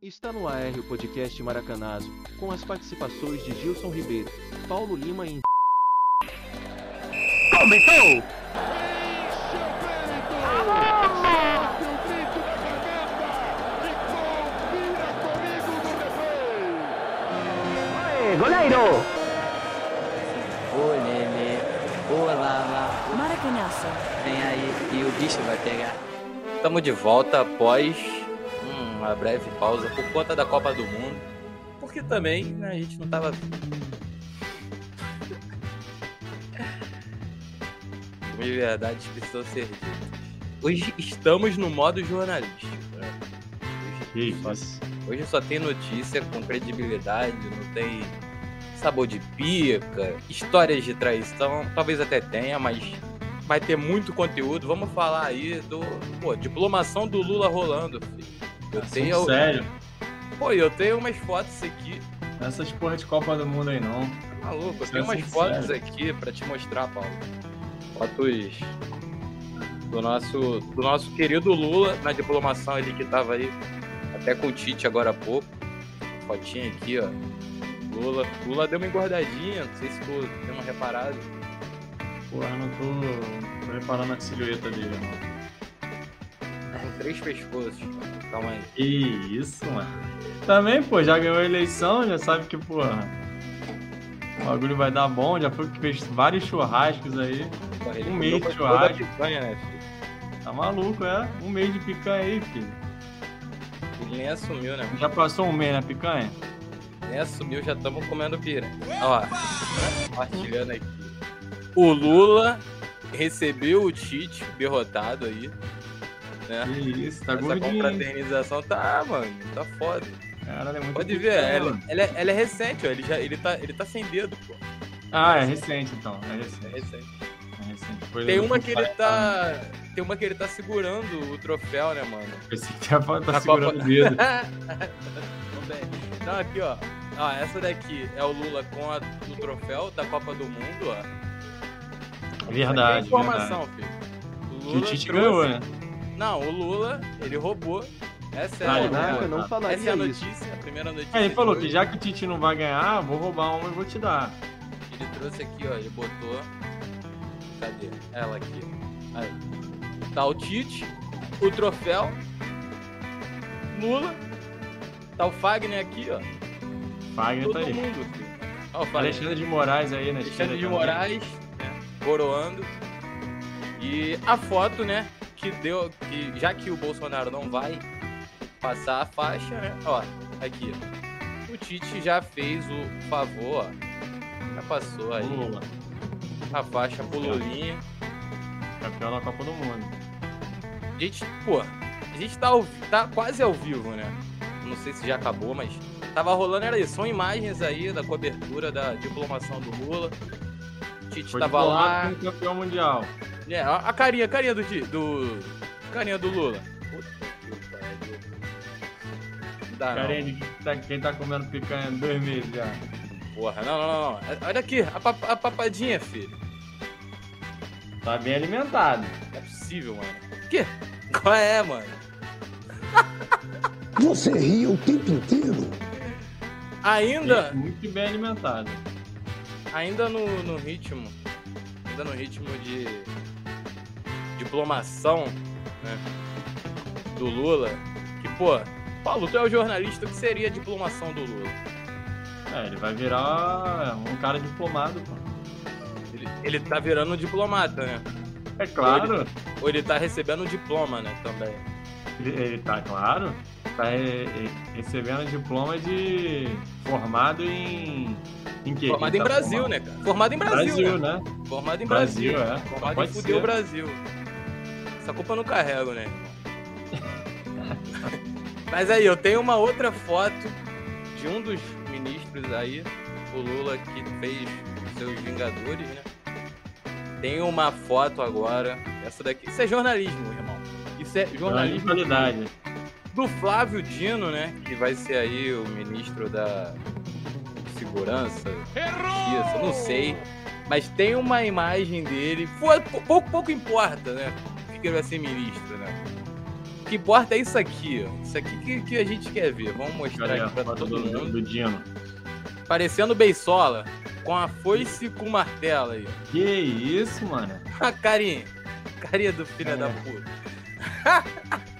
Está no AR o podcast Maracanazo, com as participações de Gilson Ribeiro, Paulo Lima e Começou! Goleiro! Ô Lele, ô Lala, Maracanaço. vem aí e o bicho vai pegar. Estamos de volta após uma breve pausa por conta da Copa do Mundo. Porque também né, a gente não tava. De verdade precisam ser ditas. Hoje estamos no modo jornalístico. né? Hoje, só, hoje só tem notícia com credibilidade, não tem sabor de pica, histórias de traição, talvez até tenha, mas vai ter muito conteúdo. Vamos falar aí do, pô, diplomação do Lula rolando, filho. Eu tenho, sério. pô, eu tenho umas fotos aqui, Essas porra de Copa do Mundo aí não. maluco, eu tenho é umas fotos sério. aqui pra te mostrar, Paulo. Fotos do nosso, do nosso querido Lula na diplomação ali que tava aí até com o Tite agora há pouco. Fotinha aqui, ó. Lula, Lula deu uma engordadinha, não sei se tu deu uma reparada. Porra, não tô, tô reparando a silhueta dele, não. Com três pescoços. Calma aí. Que isso, mano. Também, pô, já ganhou a eleição, já sabe que, porra. O bagulho vai dar bom, já foi que fez vários churrascos aí. Ele Um mês de churrasco. picanha, né, filho? Tá maluco, é? Um mês de picanha aí, filho. Ele nem assumiu, né? Já passou um mês na picanha? Nem assumiu, já estamos comendo pira. Ó, compartilhando aqui. O Lula recebeu o Tite derrotado aí. Né? Que isso, tá Essa gordinho. confraternização tá, mano, tá foda. Caralho, é muito Pode ver, picanha, ela, mano. ela é, ela é recente, ó. Ele, já, ele, tá, ele tá sem dedo, pô. Ah, é recente então. É É recente. É recente. Foi Tem uma que ele tá. Tem uma que ele tá segurando o troféu, né, mano? Esse que tá, tá Na segurando Copa- o dedo. Não, aqui, ó. Ó, essa daqui é o Lula com a, o troféu da Copa do Mundo, ó. Verdade, Tem informação, verdade. filho. O Que o Lula Tite trouxe- ganhou, né? Não, o Lula, ele roubou. Essa é, Ah, a, Caraca, não tá. falaria essa é a isso. notícia, a primeira notícia. É, ele falou que já que o Tite não vai ganhar, vou roubar uma e vou te dar. Ele trouxe aqui, ó. Ele botou. Cadê? Ela aqui. Aí. Tá o Tite, o troféu, Lula, tá o Fagner aqui, ó. Fagner tá Todo aí. mundo, filho. Ó, o Fagner. Alexandre de Moraes aí na Alexandre de também. Moraes, né, coroando. E a foto, né, que deu, que já que o Bolsonaro não vai passar a faixa, né, ó, aqui. O Tite já fez o favor, ó, já passou aí Lula, a faixa pro Lulinha. campeão da Copa do Mundo. A gente, pô, a gente tá, ao, tá quase ao vivo, né? Não sei se já acabou, mas tava rolando, era isso. São imagens aí da cobertura da diplomação do Lula. O Tite Foi tava lá. campeão mundial. É, a, a carinha, a carinha do, do. Carinha do Lula. Puta que pariu. Não dá. Carinha de quem tá, quem tá comendo picanha dois meses já. Porra, não, não, não, não. Olha aqui, a, pap- a papadinha, filho. Tá bem alimentado. Não é possível, mano. Que? Qual é, mano? Você ri o tempo inteiro. Ainda. Muito bem alimentado. ainda no, no ritmo, ainda no ritmo de diplomação, né, do Lula, que, pô, Paulo, tu é o jornalista, o que seria a diplomação do Lula? É, ele vai virar um cara diplomado, pô. Ele, ele tá virando um diplomata, né? É claro. Ou ele tá recebendo um diploma, né, também. Ele, ele tá, claro. Tá re- re- recebendo diploma de formado em. Em quê? Formado Ele em tá Brasil, formado? né, cara? Formado em Brasil, Brasil, né? né? Formado em Brasil, Brasil. é. Formado em Pode fuder ser. o Brasil. Essa culpa eu não carrego, né? Mas aí, eu tenho uma outra foto de um dos ministros aí, o Lula, que fez seus Vingadores, né? Tem uma foto agora, essa daqui. Isso é jornalismo, irmão. Isso é Jornalismo de jornalismo qualidade. do Flávio Dino, né? Que vai ser aí o ministro da Segurança, Justiça, não sei. Mas tem uma imagem dele. Pouco, pouco importa, né? Que ele vai ser ministro, né? que importa é isso aqui, ó. Isso aqui que, que a gente quer ver. Vamos mostrar Cadê aqui pra todo do, mundo. do Dino? Parecendo Beisola, com a foice e com o martelo aí. Que isso, mano? A carinha. Carinha do filho É. da puta.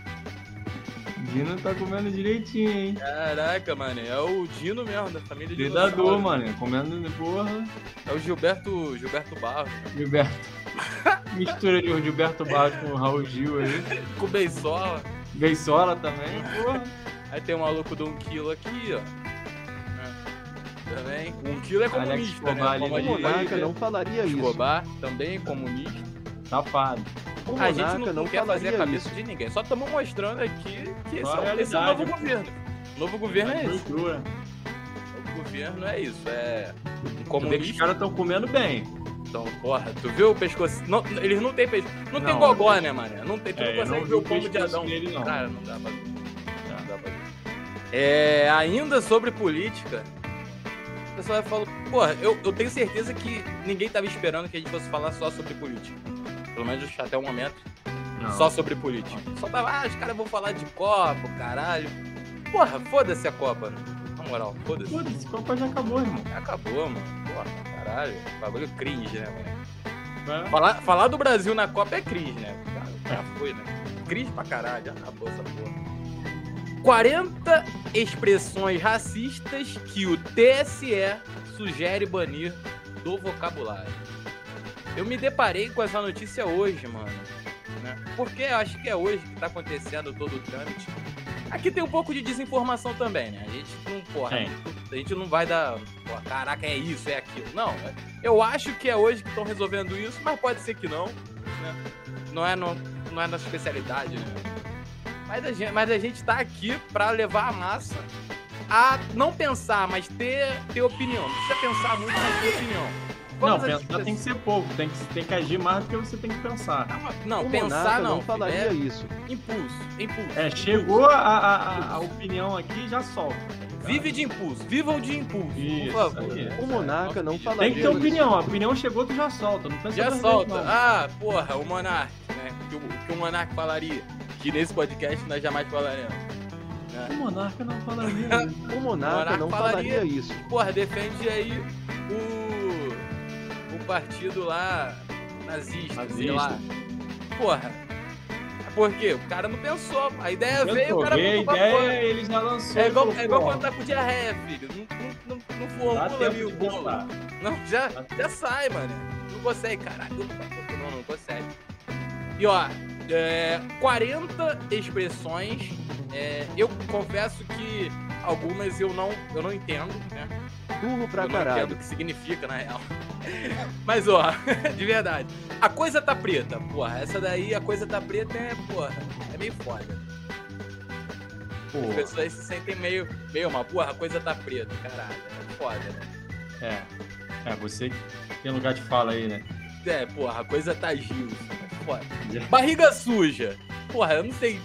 Dino tá comendo direitinho, hein? Caraca, mano. É o Dino mesmo, da família de Predador, mano. Comendo, porra. É o Gilberto, Gilberto Barros. Gilberto. Mistura de Gilberto Barros com o Raul Gil aí. Com Beisola. Beisola também, porra. Aí tem o maluco do 1 kg aqui, ó. É. Também. 1 kg é Alex comunista, Escobar né? ali Como O vai Monarca ver. não falaria isso. Escobar também é comunista. Safado. O A gente não, não quer fazer a cabeça isso. de ninguém. Só estamos mostrando aqui que esse, é, o- esse é o novo governo. O novo governo é crua. O novo governo é isso. É um que os comunista. caras estão comendo bem. Então, porra, tu viu o pescoço? Não, eles não têm pescoço. Não, tem Não, gogó, não né, mano? Não tem, tu É, não consegue não ver o vi o pombo de Adão. dele, não. Cara, não dá pra ver. Não dá pra ver. É, ainda sobre política, o pessoal falou, porra, eu, eu tenho certeza que ninguém tava esperando que a gente fosse falar só sobre política. Pelo menos até o momento, Não. só sobre política. Só tava, ah, os caras vão falar de Copa, caralho. Porra, foda-se a Copa, né? Na moral, foda-se. Foda-se, Copa já acabou, irmão. Acabou, mano. Caralho. Bagulho cringe, né, mano? Falar, falar do Brasil na Copa é crise, né? Cara, já foi, né? Crise pra caralho, já acabou essa porra. 40 expressões racistas que o TSE sugere banir do vocabulário. Eu me deparei com essa notícia hoje, mano. Né? Porque eu acho que é hoje que tá acontecendo todo o trâmite. Aqui tem um pouco de desinformação também, né? A gente não, porra, a gente não vai dar, porra, caraca, é isso, é aquilo. Não, é- eu acho que é hoje que estão resolvendo isso, mas pode ser que não, né? Não é, no, não é nossa especialidade, né? Mas a gente, mas a gente tá aqui pra levar a massa a não pensar, mas ter, ter opinião. Não precisa pensar muito, mas ter opinião. Não, pensar tem que ser pouco. Tem que, tem que agir mais do que você tem que pensar. Não, o pensar Monarca não. não falaria é isso. impulso, impulso. É, chegou a, a, a- a opinião aqui, já solta. Vive de impulso, vivam de impulso, Isso, por favor. aí. O Monarca não Tem falaria que ter isso. opinião. A opinião chegou, tu já solta. Não pensa Já solta. não. Ah, porra, o Monark, né? Que o, que o Monark falaria. Que nesse podcast nós jamais falaremos. O monarca não falaria isso. O Monarca Monarca não falaria- falaria isso. Porra, defende aí o. Partido lá nazista, sei Nazista. lá. Porra. Por quê? O cara não pensou. A ideia veio, o cara veio a ideia, fora. ele já lançou. É igual, é igual quando tá com diarreia, filho. Não, não, não, não formula bolo. pensar. Não, já, já sai, mano. Não consegue, caralho. Não, não consegue. E ó, é, 40 expressões. é, eu confesso que algumas eu não, eu não entendo, né? Burro pra eu não entendo caralho. o que significa, na real. Mas, ó, de verdade. A coisa tá preta. Porra, essa daí, a coisa tá preta é, porra, é meio foda. Pô, As pessoas se sentem meio, meio mal. Porra, a coisa tá preta, caralho. É foda, né? é. É, você que tem lugar de fala aí, né? É, porra, a coisa tá Gil. Foda. Já. Barriga suja. Porra, eu não sei.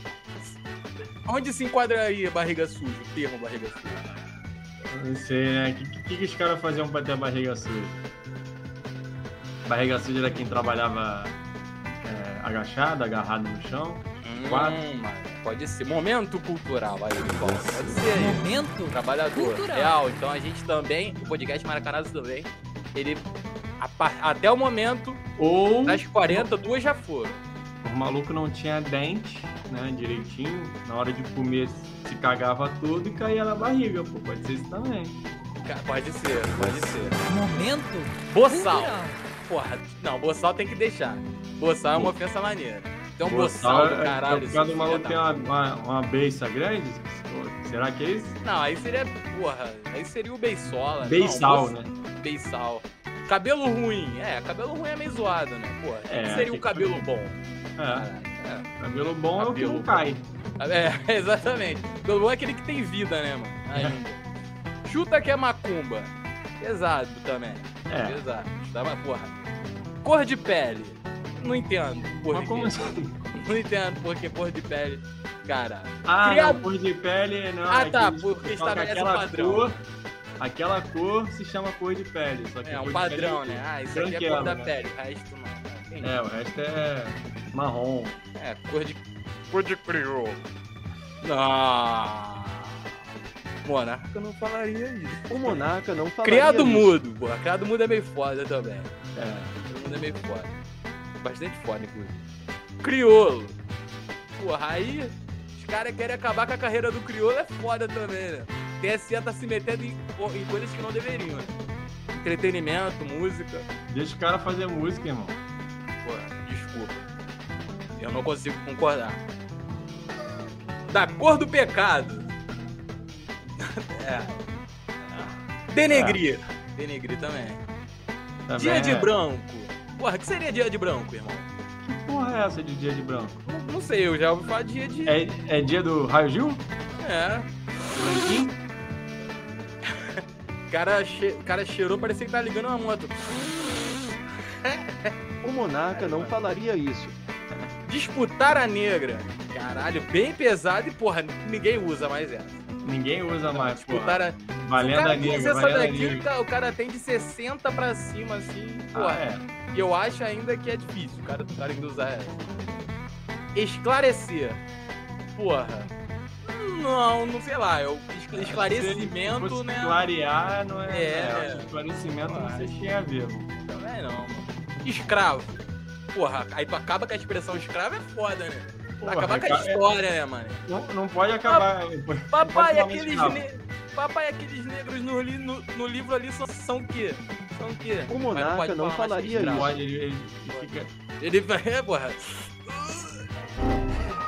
Onde se enquadraria barriga suja? O termo barriga suja. Eu Não sei, né? O que, que, que os caras faziam pra ter a barriga suja? Barriga suja era quem trabalhava é, agachado, agarrado no chão. Quatro. Hum, pode ser. Momento cultural, aí, bom, Pode ser aí. Momento Trabalhador. Cultural. Real. Então a gente também, o podcast Maracanãs também, ele. Até o momento, Ou das 40, duas já foram. o maluco não tinha dente, né? Direitinho. Na hora de comer se cagava tudo e caía na barriga, pô. Pode ser isso também. Pode ser, pode ser. Momento Boçal. Porra, não, boçal tem que deixar. Boçal é uma ofensa maneira. Então, Boçal boçal do é- caralho. Por causa seu do maluco tem uma, uma, uma beiça grande? Será que é isso? Não, aí seria, porra, aí seria o beisola. Beisal, não, né? Beisal. Cabelo ruim. É, cabelo ruim é meio zoado, né? Porra, o que É, seria o cabelo que- bom? É. É. Cabelo bom é o que Cabelo não bom. cai. É, exatamente. Cabelo bom é aquele que tem vida, né, mano? Ainda. Chuta que é macumba. Pesado também. É. Pesado. Chuta, mas, porra. Cor de pele. Não entendo. Por Mas como assim? Não entendo porque cor de pele. Cara. Ah, Criado- não, cor de pele não. Ah, é tá, porque estabelece um padrão. Cor, aquela cor se chama cor de pele. Só que É um cor padrão, pele- né? Ah, isso aqui é cor da né? pele. O resto não. Entendi. É, o resto é marrom. É, cor de. tipo de crioulo. Não. Monarca não falaria isso. O Monarca não falaria Criado isso. mudo, porra. Criado mudo é meio foda também. É. Criado mudo é meio foda. Bastante foda, inclusive. Criolo. Porra, aí os caras querem acabar com a carreira do crioulo, é foda também, né? TSE tá se metendo em, em coisas que não deveriam, né? Entretenimento, música. Deixa o cara fazer música, irmão. Porra, desculpa. Eu não consigo concordar. Da cor do pecado. é. Denegrir. Denegrir também. Também Dia de é. branco. Porra, o que seria dia de branco, irmão? Que porra é essa de dia de branco? Não, não sei, eu já ouvi falar dia de. É, é dia do Raio Gil? É. Branquinho? O cara, che... o cara cheirou, parecia que tá ligando uma moto. O Monarca não falaria isso. Disputar a negra. Caralho, bem pesado e, porra, ninguém usa mais essa. Ninguém usa mais, pô. Disputar a. Se o Valendo cara a negra, essa valendo a daqui, o negra. ca- o cara tem de 60 pra cima, assim, porra. Ah, é. E eu acho ainda que é difícil o cara, o cara ainda usar essa. Esclarecer. Porra. Não, não sei lá. Eu, escl- esclarecimento, Se né? Clarear não é. É, é, né? Esclarecimento Eu não se tem a ver, mano. Também não, mano. Escravo. Porra, aí tu acaba com a expressão escravo é foda, né? Porra, Acabar com a cara, é- história, né, mano? Não, não pode acabar. Papai, Pode aqueles, ne... Papai, aqueles negros no, li- no, no livro ali são, são o quê? São o quê? O Mas Monarca não que falaria escravo. Pode, ele, ele fica. Ele vai, é, porra.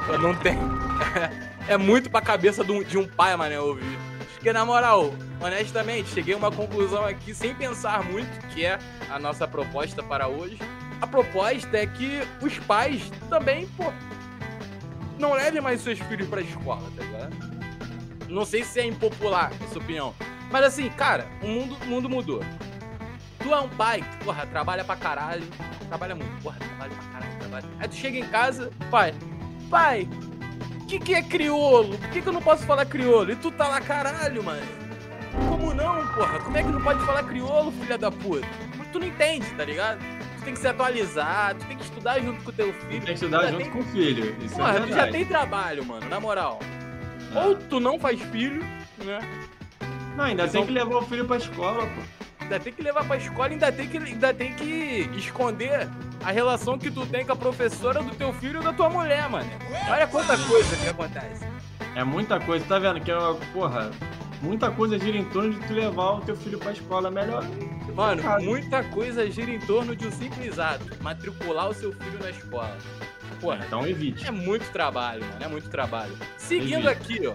Eu não tem. É muito pra cabeça de um, de um pai, mané, ouvir. Porque, na moral, honestamente, cheguei a uma conclusão aqui sem pensar muito, que é a nossa proposta para hoje. A proposta é que os pais também, pô, não levem mais seus filhos pra escola, tá ligado? Não sei se é impopular essa opinião. Mas assim, cara, o mundo, o mundo mudou. Tu é um pai que, porra, trabalha pra caralho. Trabalha muito, porra, trabalha pra caralho, trabalha. Aí tu chega em casa, pai, pai, que, que é crioulo? Por que, que eu não posso falar crioulo? E tu tá lá, caralho, mano. Como não, porra? Como é que não pode falar crioulo, filha da puta? Tu não entende, tá ligado? Tu tem que se atualizar, tu tem que estudar junto com o teu filho. Tem que Tu estudar junto tem- com o filho. Isso Porra, é tu já tem trabalho, mano, na moral. Ah. Ou tu não faz filho, né? Não, ainda tem vão- que levar o filho pra escola, pô. Ainda tem que levar pra escola, ainda tem que, ainda tem que esconder a relação que tu tem com a professora do teu filho ou da tua mulher, mano. Olha quanta coisa que acontece. É muita coisa, tá vendo? Que, é uma- porra, muita coisa gira em torno de tu levar o teu filho pra escola. É melhor. Mano, muita coisa gira em torno de um simples ato: matricular o seu filho na escola. Porra, Então evite. é muito trabalho, mano. É muito trabalho. Seguindo Entendi. aqui, ó.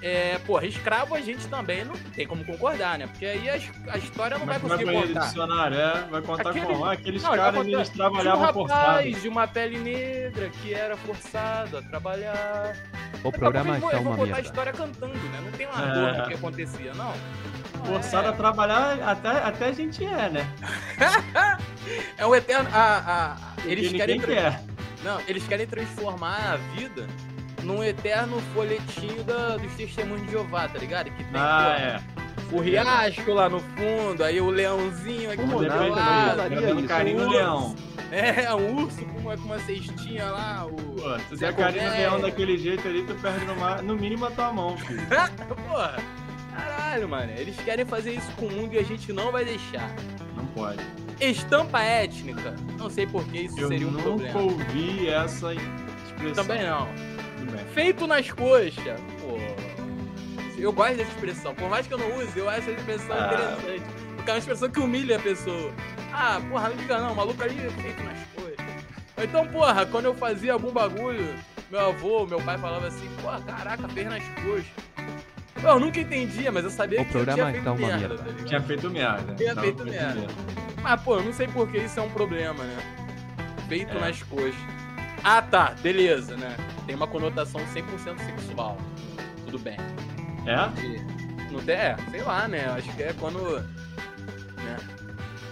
É, porra, escravo a gente também não tem como concordar, né? Porque aí a, a história não vai Como é conseguir vai contar. dicionário? É, vai contar Aquele- como? Ah, aqueles Não, vai caras, contar- eles Tinha um trabalhavam forçado. rapaz de uma pele negra que era forçado a trabalhar. O programa eu vou, está eu vou uma contar a merda. história cantando, né? Não tem uma É. dor do que acontecia, não. Forçado é, a trabalhar, até, até a gente é, né? é o eterno. A, a- eles querem. quer. Não, eles querem transformar a vida num eterno folhetinho da, dos testemunhos de Jeová, tá ligado? Que tem Ah, pô, é. o riacho lá no fundo, aí o leãozinho aqui O do não lado. isso. carinho no Urso. leão. É, um urso com uma, com uma cestinha lá, o. Pô, se der carinho no Colmeia. leão daquele jeito ali, tu perde no, ma- no mínimo a tua mão, filho. Porra, caralho, mano. Eles querem fazer isso com o mundo e a gente não vai deixar. Não pode. Estampa étnica. Não sei por que isso Eu seria um nunca problema. ouvi essa expressão. Também não. Bem. Feito nas coxas. Pô. Eu gosto dessa expressão. Por mais que eu não use, eu acho essa expressão Ah. interessante. Porque é uma expressão que humilha a pessoa. Ah, porra, não diga não, o maluco ali é feito nas coxas. Então, porra, quando eu fazia algum bagulho, meu avô, meu pai falava assim, porra, caraca, fez nas coxas. Eu nunca entendia, mas eu sabia O que eu tinha feito uma merda, merda. tá? Tinha feito merda. Tinha Tava feito merda. Mas, pô, eu não sei por que isso é um problema, né? Feito É. nas coxas. Ah, tá, beleza, né? Tem uma conotação 100% sexual. Tudo bem. É? Não tem, é, sei lá, né? Acho que é quando. Né?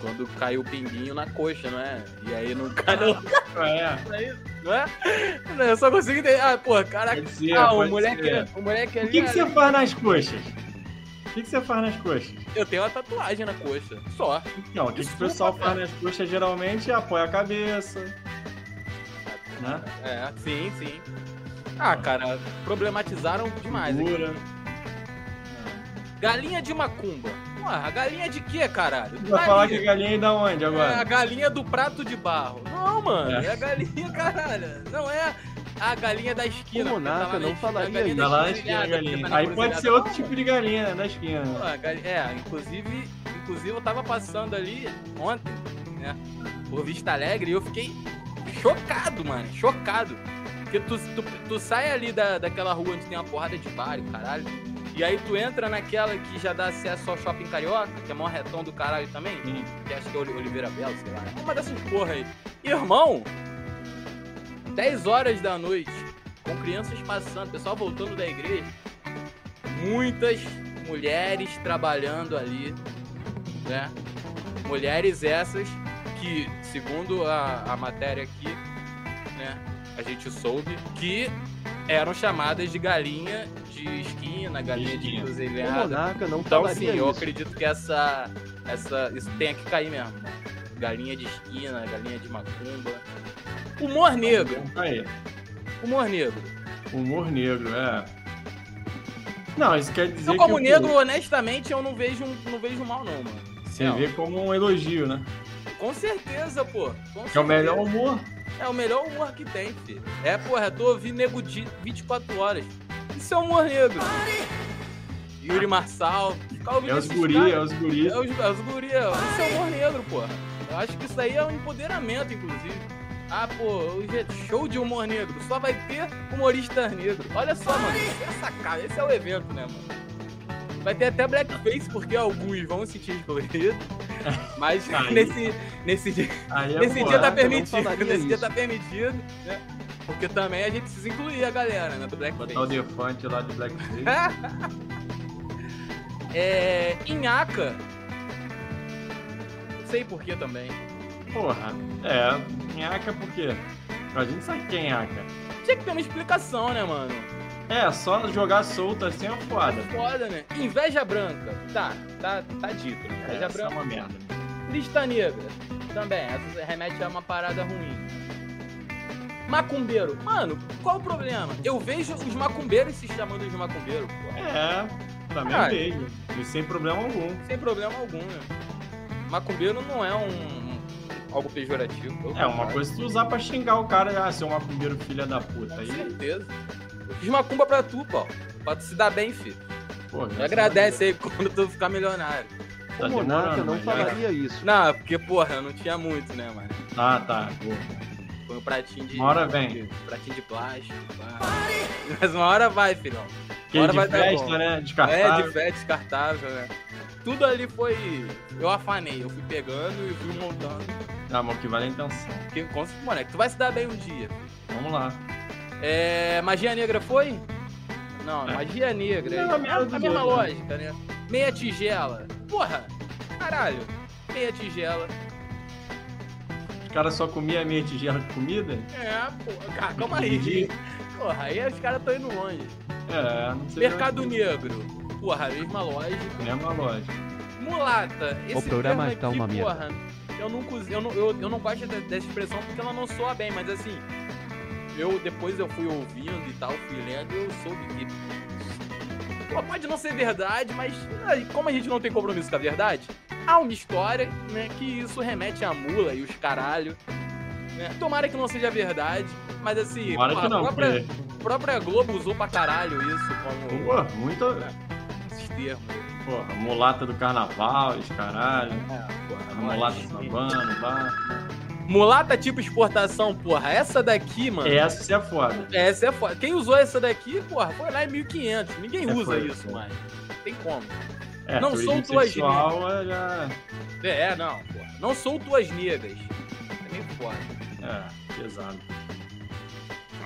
Quando cai o pinguinho na coxa, não é? E aí não cai no. É. Não é? Não, Eu só consigo entender. Ah, porra, caraca. Pode ser, Ah, o pode moleque, ser. o moleque ali. O que, que você faz nas coxas? O que, que você faz nas coxas? Eu tenho uma tatuagem na coxa. Só. Então, o que, que o pessoal cara. faz nas coxas geralmente é apoia a cabeça. Né? É, sim, sim. Ah, cara, problematizaram demais. Figura. Galinha de macumba. Porra, galinha de quê, caralho? Vai falar que é galinha da onde É a agora? galinha do prato de barro. Não, mano, É. é, a galinha, caralho. Não é a galinha da esquina. O porque tá não esquina, falaria a galinha isso. Tá lá na esquina a galinha. tá Aí pode ser outro Não, tipo de galinha, né, na esquina. Pô, a É, inclusive, inclusive eu tava passando ali ontem, né? Por Vista Alegre e eu fiquei chocado, mano. Chocado. Porque tu, tu, tu sai ali da, daquela rua onde tem uma porrada de bar e caralho. E aí tu entra naquela que já dá acesso ao shopping carioca, que é mó retão do caralho também. Que acho que é Oli- Oliveira Belo, sei lá. Uma dessas porra aí. Irmão, 10 horas da noite, com crianças passando, pessoal voltando da igreja, muitas mulheres trabalhando ali, né? Mulheres essas que, segundo a, a matéria aqui, né, a gente soube que eram chamadas de galinha de esquina, galinha de esquina. Monarca não Então, sim, eu isso. acredito que essa, essa, isso tenha que cair mesmo. Galinha de esquina, galinha de macumba. Humor negro, Aí, humor negro. humor negro, é. Não, isso quer dizer Eu, como que negro, pô, honestamente, eu não vejo, não vejo mal, não, mano. você não. vê como um elogio, né? Com certeza, pô. Com Que é o melhor certeza. humor. É o melhor humor que tem, filho. É, porra, tô ouvindo nego de 24 horas. Isso é humor negro. Yuri Marçal. É os guri, caras. é os guri. É os, é os guri, é- isso é humor negro, porra. Eu acho que isso aí é um empoderamento, inclusive. Ah, pô, é show de humor negro. Só vai ter humoristas negros. Olha só, mano. Isso é sacada. Esse é o evento, né, mano? Vai ter até blackface, porque alguns vão se sentir excluídos. Mas Aí. nesse, nesse dia, é nesse dia tá não permitido. Nesse dia isso. tá permitido, né? Porque também a gente precisa incluir a galera, né, do Botar o blackface. Defante lá de Blackface. É, Inhaca. Sei por que também. Porra, é. Nhaca por quê? A gente sabe quem é nhaca. Tinha que ter uma explicação, né, mano? É, só jogar solto assim é foda. Foda, né? Inveja branca. Tá, tá, tá dito, né? É, Inveja essa é branca. uma merda. Lista negra. Também, essa remete a uma parada ruim. Macumbeiro. Mano, qual o problema? Eu vejo os macumbeiros se chamando de macumbeiro, pô. É, também Ah. vejo. E sem problema algum. Sem problema algum, né? Macumbeiro não é um. algo pejorativo. É, uma coisa tu usar pra xingar o cara, ah, seu macumbeiro filha da puta. Com Aí, certeza. Eu fiz macumba pra tu, pô. Pra tu se dar bem, filho. pô, Me agradece aí quando tu ficar milionário. Tá O Monarca demorando, não falaria isso. Não, porque, porra, eu não tinha muito, né, mano? Ah, tá. Pô. Foi um pratinho de. Uma hora vem. Pratinho de plástico. Mas uma hora vai, filhão. Que Hora de vai dar festa, bom. né? É, Descartável. de fé, descartável, né? Tudo ali foi. Eu afanei, eu fui pegando e fui montando. Ah, mas o que vale é a intenção. Que, com- moleque, tu vai se dar bem um dia. Vamos lá. É. Magia negra foi? Não, É. magia negra. É É, a a, mesma dos mesma dois, lógica, né? Meia tigela. Porra! Caralho! Meia tigela. Os caras só comiam meia tigela de comida? É, porra, cara, calma aí. Porra, aí os caras estão indo longe. É, não sei. Mercado Negro. Porra, mesma lógica. Mesma loja. Mulata. Esse programa termo tá aqui, uma merda. porra, eu não, cons- eu, não, eu, eu não gosto de- dessa expressão porque ela não soa bem, mas assim, eu depois eu fui ouvindo e tal, fui lendo e eu soube que. Pô, pode não ser verdade, mas como a gente não tem compromisso com a verdade, há uma história, né, que isso remete à mula e os caralho. Né? Tomara que não seja verdade, mas assim, Tomara pô, que não, a própria, porque. própria Globo usou pra caralho isso como Pô, muito. esses termos. Porra, mulata do carnaval, os caralho. É, porra, A mulata sambando, lá. Mulata tipo exportação, porra. Essa daqui, mano. Essa é foda. Essa é foda. Quem usou essa daqui, porra, foi lá em 1500. Ninguém É, usa foi, isso mais. Não tem como. É, Não sou tuas sexual é já. É, não, porra. Não sou tuas negas. É meio foda. É, pesado.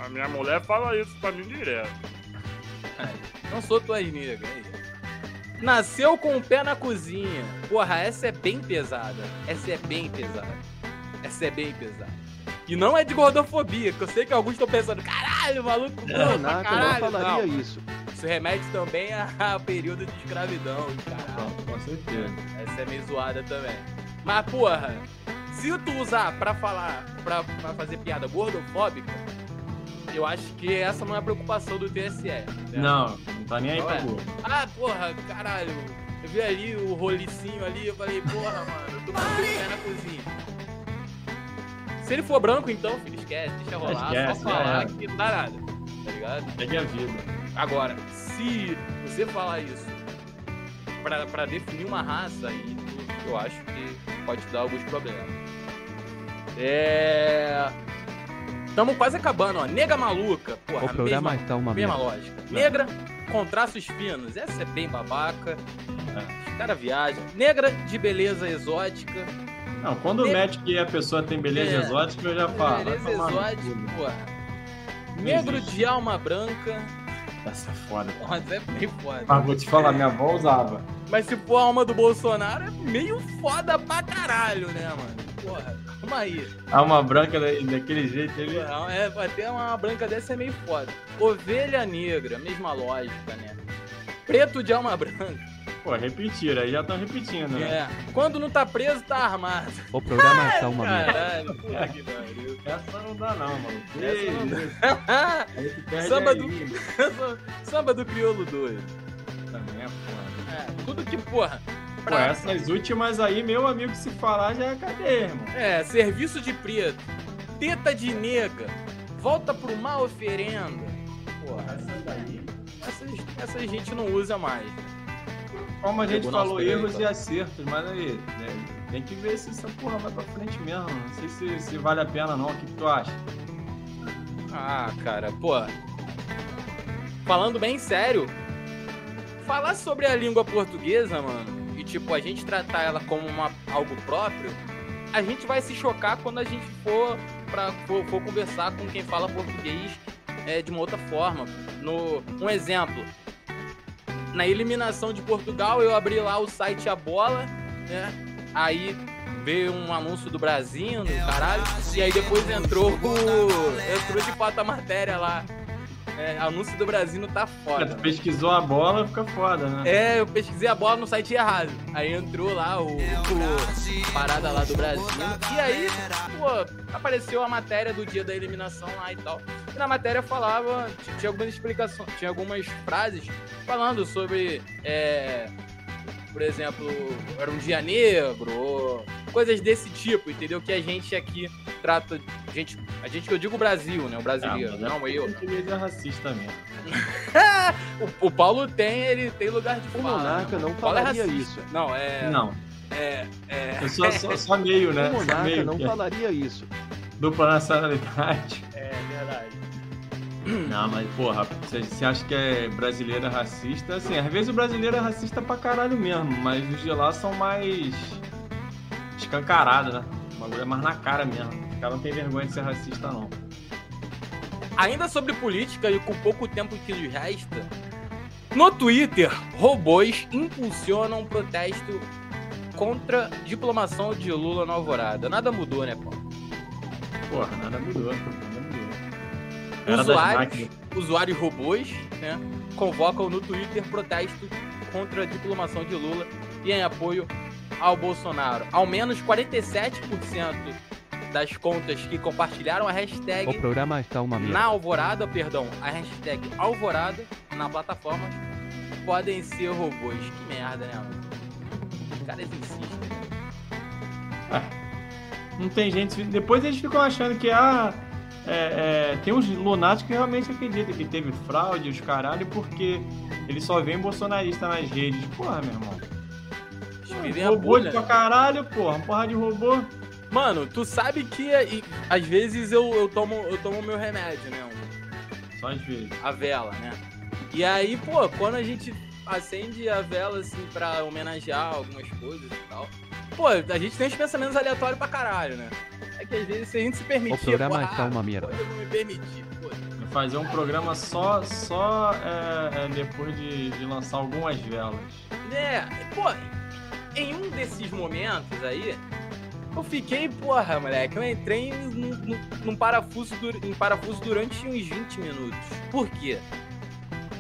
A minha mulher fala isso pra mim direto. Não sou tuas negas. Aí. Nasceu com o pé na cozinha. Porra, essa é bem pesada. Essa é bem pesada. Essa é bem pesada. E não é de gordofobia, que eu sei que alguns estão pensando, caralho, maluco, O gordo pra Monarca não caralho. falaria Não, isso. Isso remete também a- ao período de escravidão, caralho. Com, com certeza. Essa é meio zoada também. Mas, porra, se tu usar pra falar, pra, pra fazer piada gordofóbica, eu acho que essa não é a preocupação do TSE. Né? Não, não tá nem aí Não pra é. Ah, porra, caralho. Eu vi ali o rolicinho ali, eu falei, porra, mano, eu tô com pé na cozinha. Se ele for branco, então, filho, esquece, deixa rolar, Esquece, só falar é. que não dá nada. Tá ligado? Segue a vida. Agora, se você falar isso pra, pra definir uma raça, aí eu acho que pode te dar alguns problemas. É. Tamo quase acabando, ó. Nega maluca. Porra, O programa mesma, está uma mesma merda. lógica. Negra com traços finos. Essa é bem babaca. Os caras viajam. Negra de beleza exótica. Não, quando Ne- mete que a pessoa tem beleza É. exótica, eu já falo. beleza exótica, porra. Negro existe. de alma branca. Essa é foda. Isso é bem foda. Mas vou te falar, minha avó usava. Mas se for a alma do Bolsonaro, é meio foda pra caralho, né, mano? Porra, calma aí. Alma branca da- daquele jeito, ele. Não, é, até uma branca dessa é meio foda. Ovelha negra, mesma lógica, né? Preto de alma branca. Pô, repetiram, aí já estão repetindo, né? É. Quando não tá preso, tá armado. O programa está uma merda. Caralho, puta que pariu. Essa não dá, não, mano. Essa não? Aí perde Samba a do-. Samba do crioulo doido. Também é foda. É, tudo que, porra. Pô, essas últimas aí, meu amigo, se falar já é cadeia, irmão. é, serviço de preto, teta de nega, volta pro mal oferenda. Porra, Essas daí. essas, essas gente não usa mais. Como a gente falou, erros e acertos, mas aí, né, tem que ver se essa porra vai pra frente mesmo. Não sei se, se vale a pena não. O que, que tu acha? Ah, cara, pô. Falando bem sério, falar sobre a língua portuguesa, mano, e tipo, a gente tratar ela como uma, algo próprio, a gente vai se chocar quando a gente for, pra, for, for conversar com quem fala português é, de uma outra forma. No, um exemplo. Na eliminação de Portugal, eu abri lá o site A Bola, né? Aí veio um anúncio do Brasil, caralho, e aí depois entrou o. Entrou de fato a matéria lá. É, anúncio do Brasil tá É, foda. tu pesquisou a bola, fica foda, né? É, eu pesquisei a bola no site errado. Aí entrou lá o, o parada lá do Brasil. E aí, pô, apareceu a matéria do dia da eliminação lá e tal. E na matéria falava, tinha algumas explicações, tinha algumas frases falando sobre, é, por exemplo, era um dia negro, ou coisas desse tipo, entendeu? Que a gente aqui trata, a gente, a gente que eu digo Brasil, né? O brasileiro, Ah, mas é não eu. Português é racista mesmo. O, o Paulo tem, ele tem lugar de O fala. monarca né? não O Paulo é falaria racista. isso. Não, é. Não, É. é eu sou só, só meio, né? O Só monarca meio, não é falaria isso. Dupla nacionalidade. Não, mas porra, você acha que é brasileiro é racista? Assim, às vezes o brasileiro é racista pra caralho mesmo, mas os de lá são mais escancarados, né? O bagulho é mais na cara mesmo. Os caras não tem vergonha de ser racista, não. Ainda sobre política e com pouco tempo que nos resta, no Twitter, robôs impulsionam um protesto contra diplomação de Lula na Alvorada. Nada mudou, né, pô? Porra, nada mudou. Usuários, usuários robôs, né, convocam no Twitter protesto contra a diplomação de Lula e em apoio ao Bolsonaro. Ao menos 47% das contas que compartilharam a hashtag O programa está uma merda. na Alvorada, perdão, a hashtag Alvorada na plataforma podem ser robôs. Que merda, né? Os caras insistem. Não tem gente. Depois eles ficam achando que ah, é, é, tem uns lunáticos que realmente acreditam que teve fraude, os caralho, porque eles só veem bolsonarista nas redes. Porra, meu irmão. Vivem robô bolha, pra né? caralho, porra. Uma porra de robô. Mano, tu sabe que e, às vezes eu, eu tomo eu tomo meu remédio, né? Só às vezes. A vela, né? E aí, pô, quando a gente acende a vela assim pra homenagear algumas coisas e tal, pô, a gente tem uns pensamentos aleatórios pra caralho, né? É que às vezes se a gente se permitir, O programa está ah, uma merda. eu vou me permitir, pô. Fazer um programa só, só é, é, depois de, de lançar algumas velas. É, pô, em um desses momentos aí, eu fiquei, porra, moleque, eu entrei num, num- num parafuso, em parafuso durante uns 20 minutos. Por quê?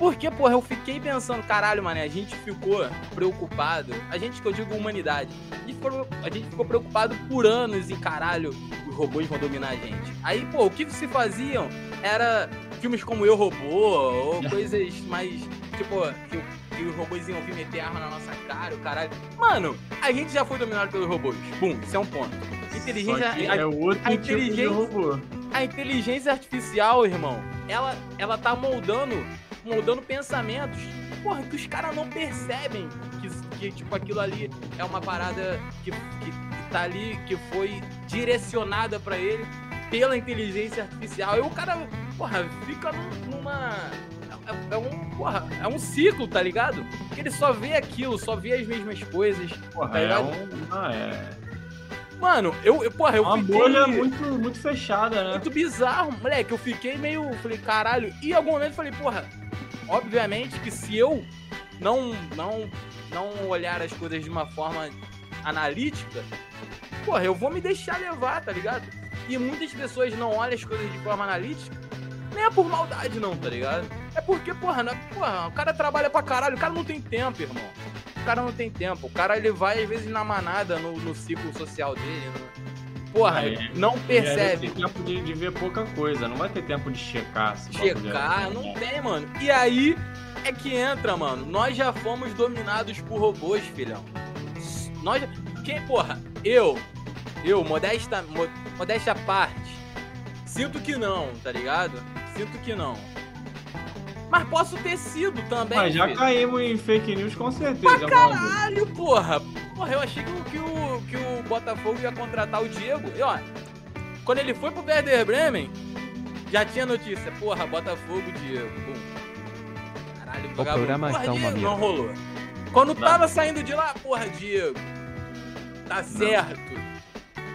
Porque, porra, eu fiquei pensando, caralho, mano, a gente ficou preocupado. A gente que eu digo humanidade. A gente, ficou, a gente ficou preocupado por anos em caralho, os robôs vão dominar a gente. Aí, pô, o que se faziam era filmes como Eu Robô, ou coisas mais. Tipo, que, que os robôs iam vir meter arma na nossa cara, o caralho. Mano, a gente já foi dominado pelos robôs. Bum, isso é um ponto. Inteligência. é outro a tipo inteligência, de robô. A inteligência artificial, irmão, ela, ela tá moldando moldando pensamentos, porra, que os caras não percebem que, que, tipo, aquilo ali é uma parada que, que, que tá ali, que foi direcionada para ele pela inteligência artificial. E o cara, porra, fica numa. É, é, um, porra, é um ciclo, tá ligado? Que ele só vê aquilo, só vê as mesmas coisas. Porra, tá é um. Ah, é. Mano, eu, eu porra, eu Uma fiquei... bolha muito, muito fechada, né? Muito bizarro, moleque. Eu fiquei meio. Falei, caralho. E em algum momento eu falei, porra, obviamente que se eu não, não, não olhar as coisas de uma forma analítica, porra, eu vou me deixar levar, tá ligado? E muitas pessoas não olham as coisas de forma analítica, nem é por maldade, não, tá ligado? É porque, porra, não, porra, o cara trabalha pra caralho, o cara não tem tempo, irmão. O cara não tem tempo. O cara ele vai, às vezes, na manada no, no ciclo social dele. No Porra, é, não percebe. Tem tempo de, de, ver pouca coisa, não vai ter tempo de checar. Checar, não tem, mano. E aí é que entra, mano. Nós já fomos dominados por robôs, filhão. Nós. Quem, porra, eu, eu, modesta, modesta parte, sinto que não, tá ligado? Sinto que não. Mas posso ter sido também. Mas já filho. caímos em fake news com certeza. Pra caralho, porra. Porra, eu achei que o, que o, que o Botafogo ia contratar o Diego. E ó, quando ele foi pro Werder Bremen, já tinha notícia. Porra, Botafogo, Diego. Bum. Caralho, o programa porra, está Diego, uma Não rolou. Quando não. tava saindo de lá, porra, Diego. Tá certo.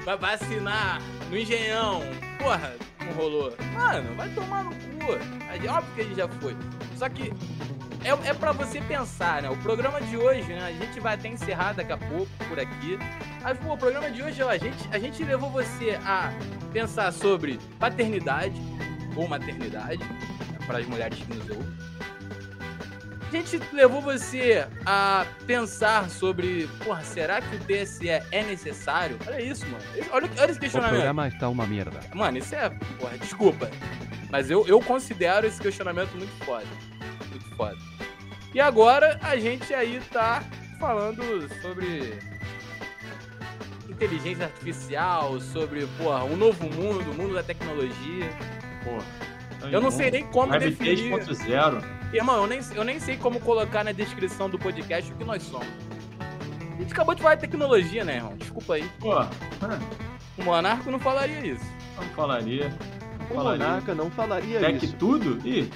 Vai vacinar no Engenhão. Porra, não rolou. Mano, vai tomar no cu. É óbvio que a gente já foi. Só que é, é para você pensar, né? O programa de hoje, né? A gente vai até encerrar daqui a pouco por aqui. Mas, pô, o programa de hoje, ó, a gente, a gente levou você a pensar sobre paternidade ou maternidade, né, para as mulheres que nos ouvem. A gente levou você a pensar sobre, porra, será que o TSE é necessário? Olha isso, mano. Olha, olha esse questionamento. O programa está uma merda. Mano, isso é, porra, desculpa. Mas eu, eu considero esse questionamento muito foda. Muito foda. E agora a gente aí tá falando sobre inteligência artificial, sobre, porra, um novo mundo, o mundo da tecnologia. Porra. Eu não sei nem como Web definir. 3.0. Irmão, eu nem, eu nem sei como colocar na descrição do podcast o que nós somos. A gente acabou de falar de tecnologia, né, irmão? Desculpa aí. Pô. O Monarco não falaria isso. Não falaria. O Monarca não falaria Tec isso. tudo? Ih,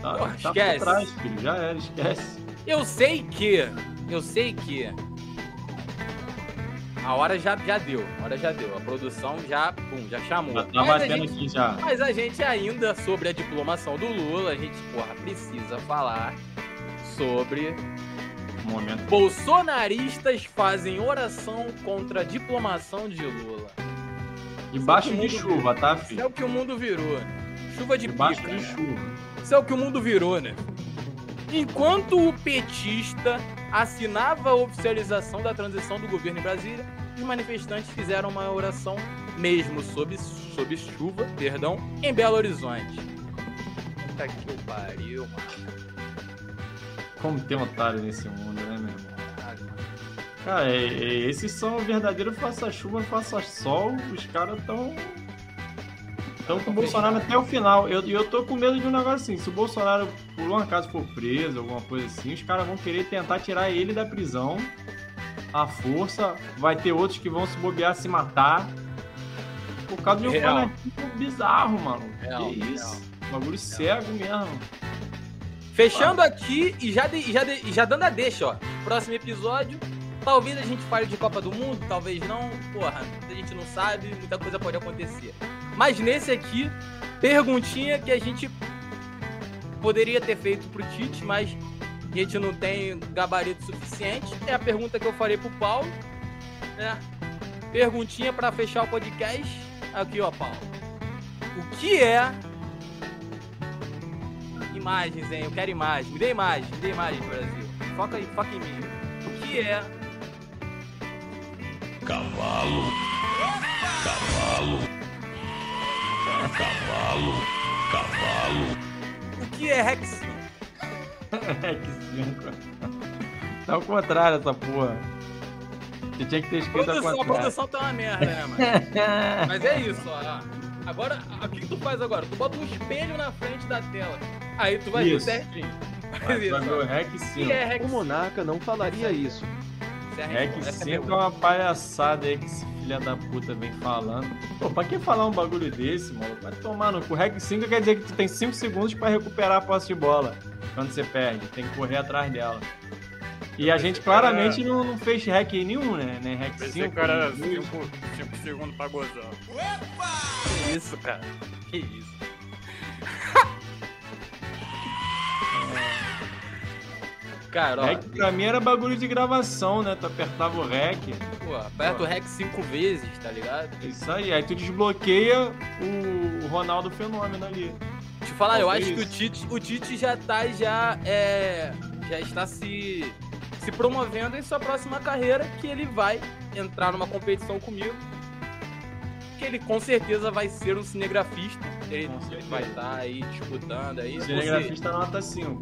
tá, Porra, tá esquece. por trás, filho. Já era, esquece. Eu sei que. Eu sei que. A hora já, já deu. A hora já deu. A produção já, pum, já chamou. Já tá Mas a batendo gente- aqui já. Mas a gente ainda, sobre a diplomação do Lula, a gente, porra, precisa falar sobre Um momento. bolsonaristas fazem oração contra a diplomação de Lula. Debaixo é de que o mundo chuva, tá, Isso é filho? o que o mundo virou. Chuva de Debaixo pica. de chuva. Isso é o que o mundo virou, né? Enquanto o petista assinava a oficialização da transição do governo em Brasília, os manifestantes fizeram uma oração mesmo sob, sob chuva, perdão, em Belo Horizonte. Puta que pariu, mano. Como tem otário nesse mundo, né, meu irmão? Cara, é- é- esses são o verdadeiro faça-chuva, faça-sol. Os caras tão. Estão com o Bolsonaro até o final. E eu, eu tô com medo de um negócio assim. Se o Bolsonaro, por um acaso, for preso, alguma coisa assim, os caras vão querer tentar tirar ele da prisão. À força. Vai ter outros que vão se bobear, se matar. Por causa de um Real. fanatismo bizarro, mano. Real, que isso? Bagulho cego mesmo. Fechando aqui e já, de- já, de- já dando a deixa, ó. Próximo episódio. Talvez a gente fale de Copa do Mundo, talvez não. Porra, a gente não sabe, muita coisa pode acontecer. Mas nesse aqui, perguntinha que a gente poderia ter feito pro Tite, mas a gente não tem gabarito suficiente. É a pergunta que eu falei pro Paulo, né? Perguntinha pra fechar o podcast. Aqui, ó, Paulo. O que é Imagens, hein? Eu quero imagens. Me dê imagens, me dê imagens, Brasil. Foca, aí, foca em mim. O que é Cavalo. Cavalo. Cavalo. Cavalo. O que é Rex 5? Rex 5. Tá ao contrário essa porra. Você tinha que ter escrito Produção, ao a produção tá uma merda, né, mano? Mas é isso, ó. Agora, o que, que tu faz agora? Tu bota um espelho na frente da tela. Aí tu vai Isso. ver certinho. Faz Mas isso, ó. Rex O 5. que é Rex O monarca não falaria isso. É resposta, essa é 5 é uma palhaçada aí que esse filho da puta vem falando. Pô, pra que falar um bagulho desse, mano? Vai tomar no cu. Rex 5 quer dizer que tu tem 5 segundos pra recuperar a posse de bola quando você perde. Tem que correr atrás dela. E a gente claramente não, não fez hack nenhum, né? Nem hack Pensei 5. que era nem dois. 5 segundos pra gozar. Que isso, cara? Que isso? Cara, ó, Hack pra mim era bagulho de gravação, né? Tu apertava o rec. pô, aperta o REC cinco vezes, tá ligado? É isso aí. Aí tu desbloqueia o Ronaldo Fenômeno ali. Te falar, eu acho que o. Tite, o Tite já tá, já, é, já está se, se promovendo em sua próxima carreira, que ele vai entrar numa competição comigo, que ele com certeza vai ser um cinegrafista, ele vai estar aí disputando aí. Cinegrafista nota 5.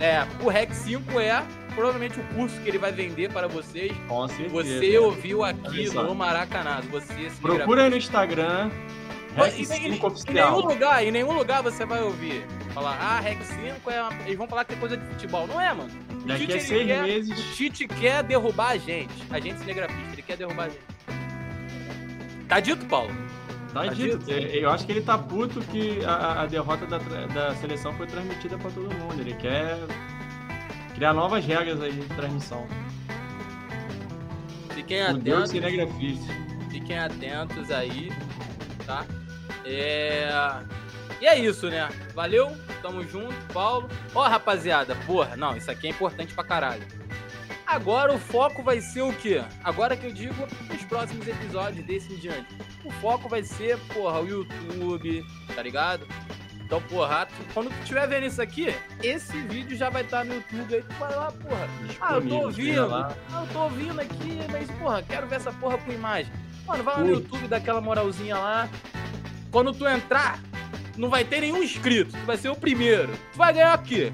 É, o REC 5 é provavelmente o curso que ele vai vender para vocês. Com certeza. Você ouviu aqui no Maracanã, você. Procura aí no Instagram. Rec Em, em- 5 em nenhum lugar, em nenhum lugar você vai ouvir falar, ah, Rec 5 é uma... Eles vão falar que é coisa de futebol. Não é, mano. O Daqui Tite, a seis quer- meses. O Tite quer derrubar a gente. A gente cinegrafista, ele quer derrubar a gente. Tá dito, Paulo? Tá Tá dito. dito? Eu acho que ele tá puto que a, a derrota da, da seleção foi transmitida pra todo mundo. Ele quer criar novas regras aí de transmissão. Fiquem O atentos. Fiquem atentos aí, tá? É... E é isso, né? Valeu, tamo junto, Paulo. Ó, rapaziada, porra, não, isso aqui é importante pra caralho. Agora o foco vai ser o quê? Agora que eu digo nos próximos episódios desse em diante. O foco vai ser, porra, o YouTube, tá ligado? Então, porra, quando tu estiver vendo isso aqui, esse vídeo já vai estar no YouTube aí. Tu vai lá, porra. Ah, eu tô ouvindo. Ah, eu tô ouvindo aqui, mas, porra, quero ver essa porra com imagem. Mano, vai lá no. YouTube, dá aquela moralzinha lá. Quando tu entrar, não vai ter nenhum inscrito. Tu vai ser o primeiro. Tu vai ganhar o quê?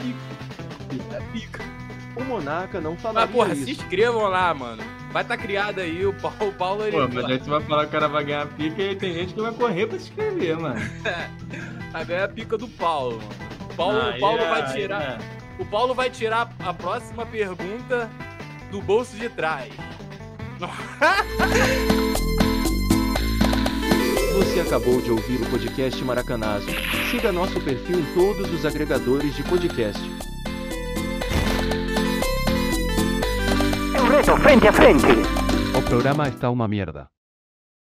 Pica. Pica. O monarca não Mas, falaria porra, se isso. inscrevam lá, mano. Vai estar criado aí, o Paulo, o Paulo ele Pô, mas aí tu vai falar que o cara vai ganhar pica e tem gente que vai correr pra se inscrever, mano. vai ganhar a pica do Paulo, mano. O Paulo, Aí o Paulo é- vai tirar. é. O Paulo vai tirar a próxima pergunta do bolso de trás. Você acabou de ouvir o podcast Maracanazo. Siga nosso perfil em todos os agregadores de podcast. É um reto frente a frente. O programa está uma merda.